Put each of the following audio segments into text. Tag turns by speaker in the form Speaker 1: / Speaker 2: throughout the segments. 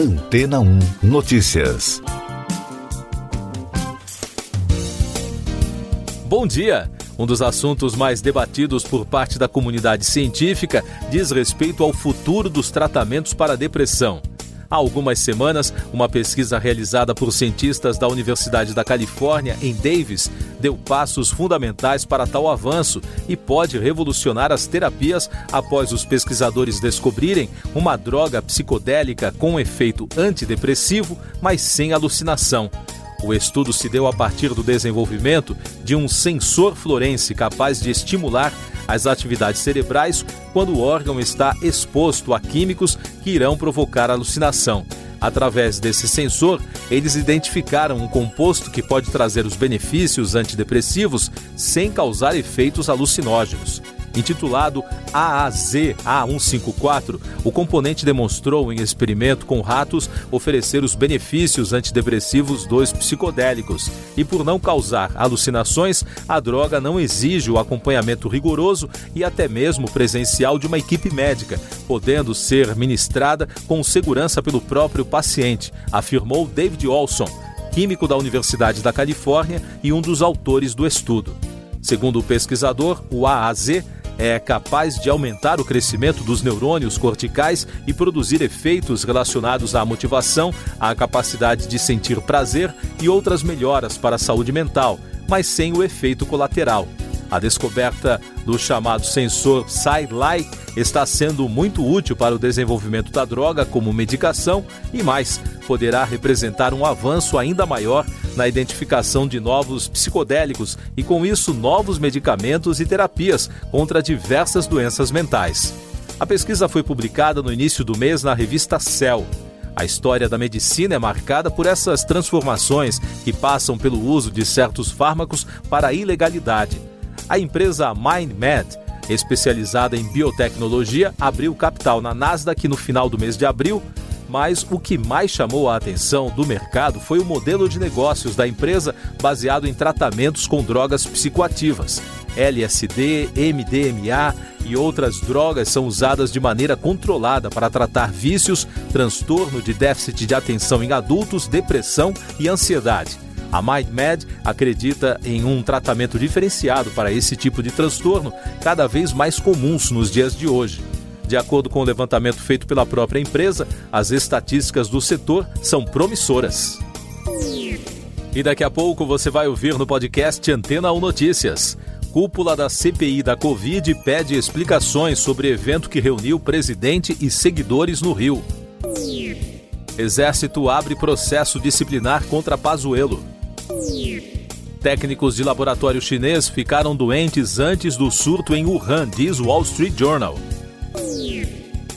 Speaker 1: Antena 1 Notícias.
Speaker 2: Bom dia! Um dos assuntos mais debatidos por parte da comunidade científica diz respeito ao futuro dos tratamentos para a depressão. Há algumas semanas, uma pesquisa realizada por cientistas da Universidade da Califórnia, em Davis, deu passos fundamentais para tal avanço e pode revolucionar as terapias após os pesquisadores descobrirem uma droga psicodélica com efeito antidepressivo, mas sem alucinação. O estudo se deu a partir do desenvolvimento de um sensor florense capaz de estimular as atividades cerebrais quando o órgão está exposto a químicos que irão provocar alucinação. Através desse sensor, eles identificaram um composto que pode trazer os benefícios antidepressivos sem causar efeitos alucinógenos. Intitulado AAZ-A154, o componente demonstrou em experimento com ratos oferecer os benefícios antidepressivos dos psicodélicos. E por não causar alucinações, a droga não exige o acompanhamento rigoroso e até mesmo presencial de uma equipe médica, podendo ser ministrada com segurança pelo próprio paciente, afirmou David Olson, químico da Universidade da Califórnia e um dos autores do estudo. Segundo o pesquisador, o AAZ é capaz de aumentar o crescimento dos neurônios corticais e produzir efeitos relacionados à motivação, à capacidade de sentir prazer e outras melhoras para a saúde mental, mas sem o efeito colateral. A descoberta do chamado sensor SciLi está sendo muito útil para o desenvolvimento da droga como medicação e mais, poderá representar um avanço ainda maior na identificação de novos psicodélicos e, com isso, novos medicamentos e terapias contra diversas doenças mentais. A pesquisa foi publicada no início do mês na revista Cell. A história da medicina é marcada por essas transformações que passam pelo uso de certos fármacos para a ilegalidade. A empresa MindMed, especializada em biotecnologia, abriu capital na Nasdaq no final do mês de abril mas o que mais chamou a atenção do mercado foi o modelo de negócios da empresa baseado em tratamentos com drogas psicoativas. LSD, MDMA e outras drogas são usadas de maneira controlada para tratar vícios, transtorno de déficit de atenção em adultos, depressão e ansiedade. A MindMed acredita em um tratamento diferenciado para esse tipo de transtorno, cada vez mais comuns nos dias de hoje. De acordo com o levantamento feito pela própria empresa, as estatísticas do setor são promissoras. E daqui a pouco você vai ouvir no podcast Antena 1 Notícias. Cúpula da CPI da Covid pede explicações sobre evento que reuniu presidente e seguidores no Rio. Exército abre processo disciplinar contra Pazuello. Técnicos de laboratório chinês ficaram doentes antes do surto em Wuhan, diz o Wall Street Journal.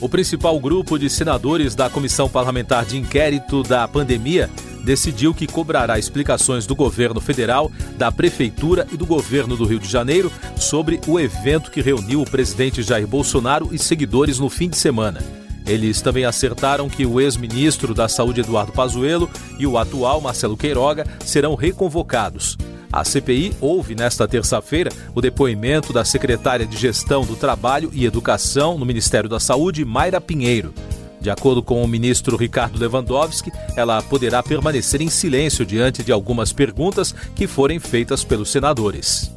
Speaker 2: O principal grupo de senadores da Comissão Parlamentar de Inquérito da Pandemia decidiu que cobrará explicações do governo federal, da prefeitura e do governo do Rio de Janeiro sobre o evento que reuniu o presidente Jair Bolsonaro e seguidores no fim de semana. Eles também acertaram que o ex-ministro da Saúde Eduardo Pazuello e o atual Marcelo Queiroga serão reconvocados. A CPI ouve nesta terça-feira o depoimento da secretária de Gestão do Trabalho e Educação no Ministério da Saúde, Mayra Pinheiro. De acordo com o ministro Ricardo Lewandowski, ela poderá permanecer em silêncio diante de algumas perguntas que forem feitas pelos senadores.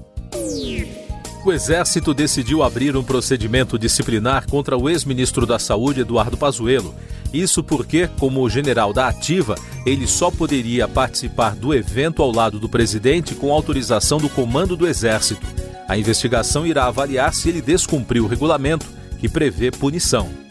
Speaker 2: O Exército decidiu abrir um procedimento disciplinar contra o ex-ministro da Saúde, Eduardo Pazuello, isso porque, como general da Ativa, ele só poderia participar do evento ao lado do presidente com autorização do comando do Exército. A investigação irá avaliar se ele descumpriu o regulamento, que prevê punição.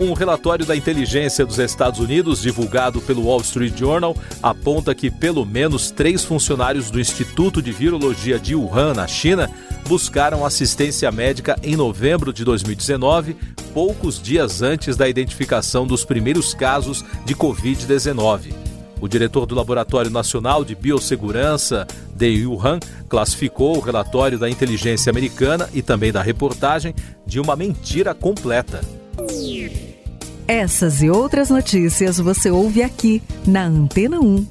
Speaker 2: Um relatório da inteligência dos Estados Unidos, divulgado pelo Wall Street Journal, aponta que pelo menos três funcionários do Instituto de Virologia de Wuhan, na China, buscaram assistência médica em novembro de 2019, poucos dias antes da identificação dos primeiros casos de Covid-19. O diretor do Laboratório Nacional de Biossegurança de Wuhan classificou o relatório da inteligência americana e também da reportagem de uma mentira completa.
Speaker 3: Essas e outras notícias você ouve aqui na Antena 1.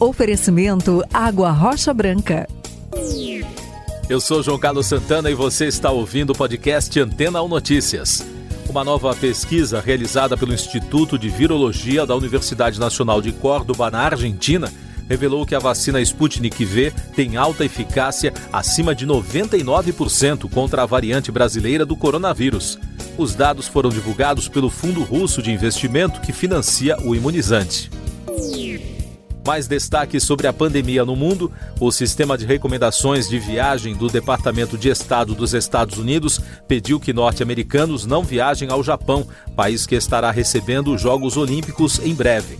Speaker 3: Oferecimento Água Rocha Branca.
Speaker 2: Eu sou João Carlos Santana e você está ouvindo o podcast Antena 1 Notícias. Uma nova pesquisa realizada pelo Instituto de Virologia da Universidade Nacional de Córdoba, na Argentina, revelou que a vacina Sputnik V tem alta eficácia acima de 99% contra a variante brasileira do coronavírus. Os dados foram divulgados pelo Fundo Russo de Investimento que financia o imunizante. Mais destaques sobre a pandemia no mundo: o sistema de recomendações de viagem do Departamento de Estado dos Estados Unidos pediu que norte-americanos não viajem ao Japão, país que estará recebendo os Jogos Olímpicos em breve.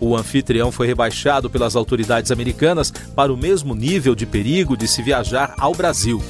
Speaker 2: O anfitrião foi rebaixado pelas autoridades americanas para o mesmo nível de perigo de se viajar ao Brasil.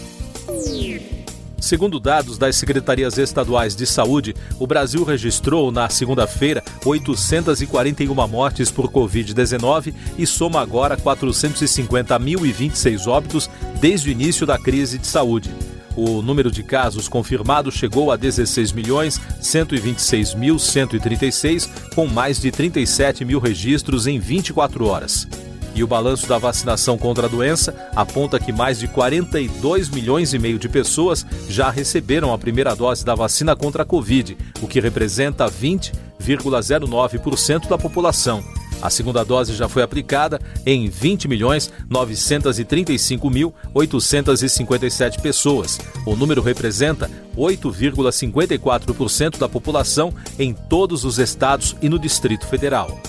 Speaker 2: Segundo dados das secretarias estaduais de saúde, o Brasil registrou na segunda-feira 841 mortes por Covid-19 e soma agora 450.026 óbitos desde o início da crise de saúde. O número de casos confirmados chegou a 16 milhões 126.136, com mais de 37 mil registros em 24 horas. E o balanço da vacinação contra a doença aponta que mais de 42 milhões e meio de pessoas já receberam a primeira dose da vacina contra a Covid, o que representa 20,09% da população. A segunda dose já foi aplicada em 20 milhões 935 mil 857 pessoas. O número representa 8,54% da população em todos os estados e no Distrito Federal.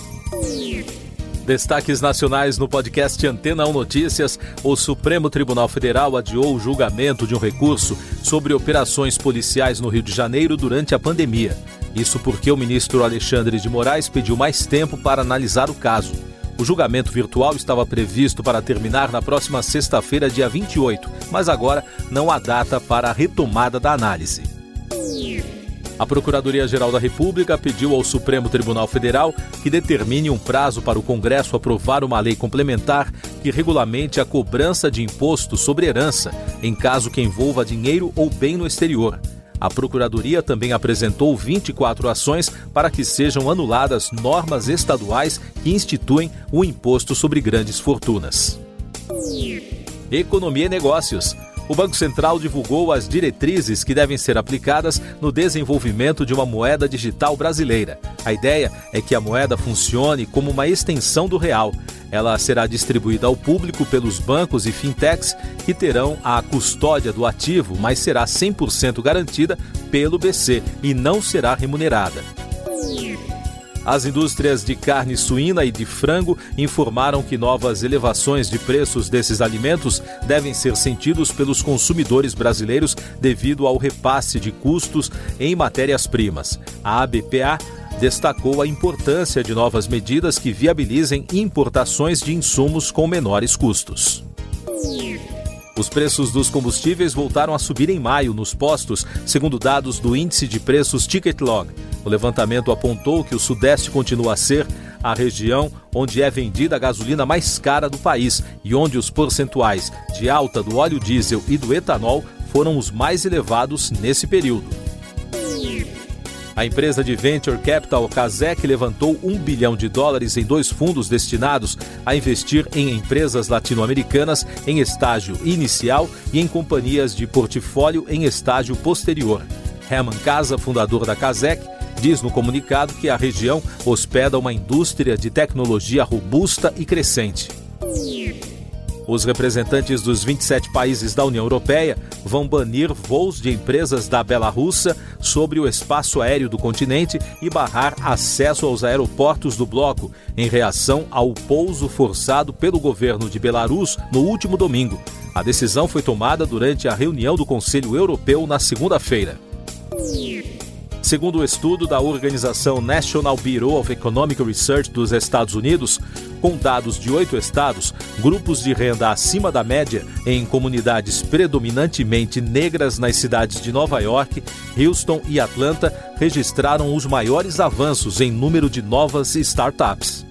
Speaker 2: Destaques nacionais no podcast Antena 1 Notícias. O Supremo Tribunal Federal adiou o julgamento de um recurso sobre operações policiais no Rio de Janeiro durante a pandemia. Isso porque o ministro Alexandre de Moraes pediu mais tempo para analisar o caso. O julgamento virtual estava previsto para terminar na próxima sexta-feira, dia 28, mas agora não há data para a retomada da análise. A Procuradoria-Geral da República pediu ao Supremo Tribunal Federal que determine um prazo para o Congresso aprovar uma lei complementar que regulamente a cobrança de imposto sobre herança, em caso que envolva dinheiro ou bem no exterior. A Procuradoria também apresentou 24 ações para que sejam anuladas normas estaduais que instituem o imposto sobre grandes fortunas. Economia e Negócios o Banco Central divulgou as diretrizes que devem ser aplicadas no desenvolvimento de uma moeda digital brasileira. A ideia é que a moeda funcione como uma extensão do real. Ela será distribuída ao público pelos bancos e fintechs que terão a custódia do ativo, mas será 100% garantida pelo BC e não será remunerada. As indústrias de carne suína e de frango informaram que novas elevações de preços desses alimentos devem ser sentidos pelos consumidores brasileiros devido ao repasse de custos em matérias-primas. A ABPA destacou a importância de novas medidas que viabilizem importações de insumos com menores custos. Os preços dos combustíveis voltaram a subir em maio nos postos, segundo dados do Índice de Preços Ticket Log. O levantamento apontou que o Sudeste continua a ser a região onde é vendida a gasolina mais cara do país e onde os percentuais de alta do óleo diesel e do etanol foram os mais elevados nesse período. A empresa de venture capital Kazek levantou um bilhão de dólares em dois fundos destinados a investir em empresas latino-americanas em estágio inicial e em companhias de portfólio em estágio posterior. Herman Casa, fundador da Kazek, diz no comunicado que a região hospeda uma indústria de tecnologia robusta e crescente. Os representantes dos 27 países da União Europeia vão banir voos de empresas da Belarússia sobre o espaço aéreo do continente e barrar acesso aos aeroportos do bloco, em reação ao pouso forçado pelo governo de Belarus no último domingo. A decisão foi tomada durante a reunião do Conselho Europeu na segunda-feira. Segundo o estudo da organização National Bureau of Economic Research dos Estados Unidos, com dados de oito estados, grupos de renda acima da média em comunidades predominantemente negras nas cidades de Nova York, Houston e Atlanta registraram os maiores avanços em número de novas startups.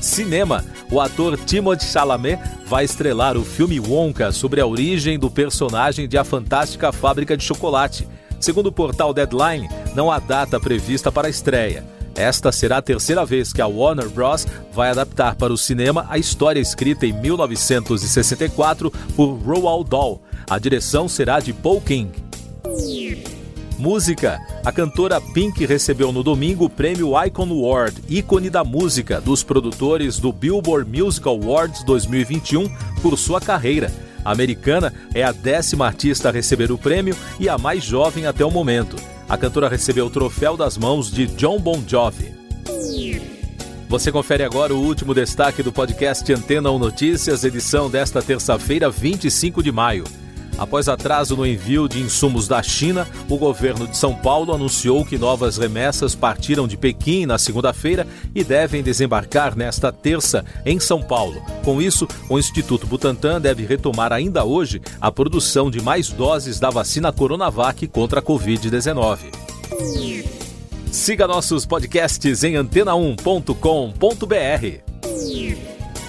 Speaker 2: Cinema. O ator Timothée Chalamet vai estrelar o filme Wonka sobre a origem do personagem de A Fantástica Fábrica de Chocolate. Segundo o portal Deadline, não há data prevista para a estreia. Esta será a terceira vez que a Warner Bros. vai adaptar para o cinema a história escrita em 1964 por Roald Dahl. A direção será de Paul King. Música. A cantora Pink recebeu no domingo o prêmio Icon Award, ícone da música, dos produtores do Billboard Music Awards 2021 por sua carreira. A americana é a décima artista a receber o prêmio e a mais jovem até o momento. A cantora recebeu o troféu das mãos de John Bon Jovi. Você confere agora o último destaque do podcast Antena 1 Notícias, edição desta terça-feira, 25 de maio. Após atraso no envio de insumos da China, o governo de São Paulo anunciou que novas remessas partiram de Pequim na segunda-feira e devem desembarcar nesta terça em São Paulo. Com isso, o Instituto Butantan deve retomar ainda hoje a produção de mais doses da vacina Coronavac contra a Covid-19. Siga nossos podcasts em antena1.com.br.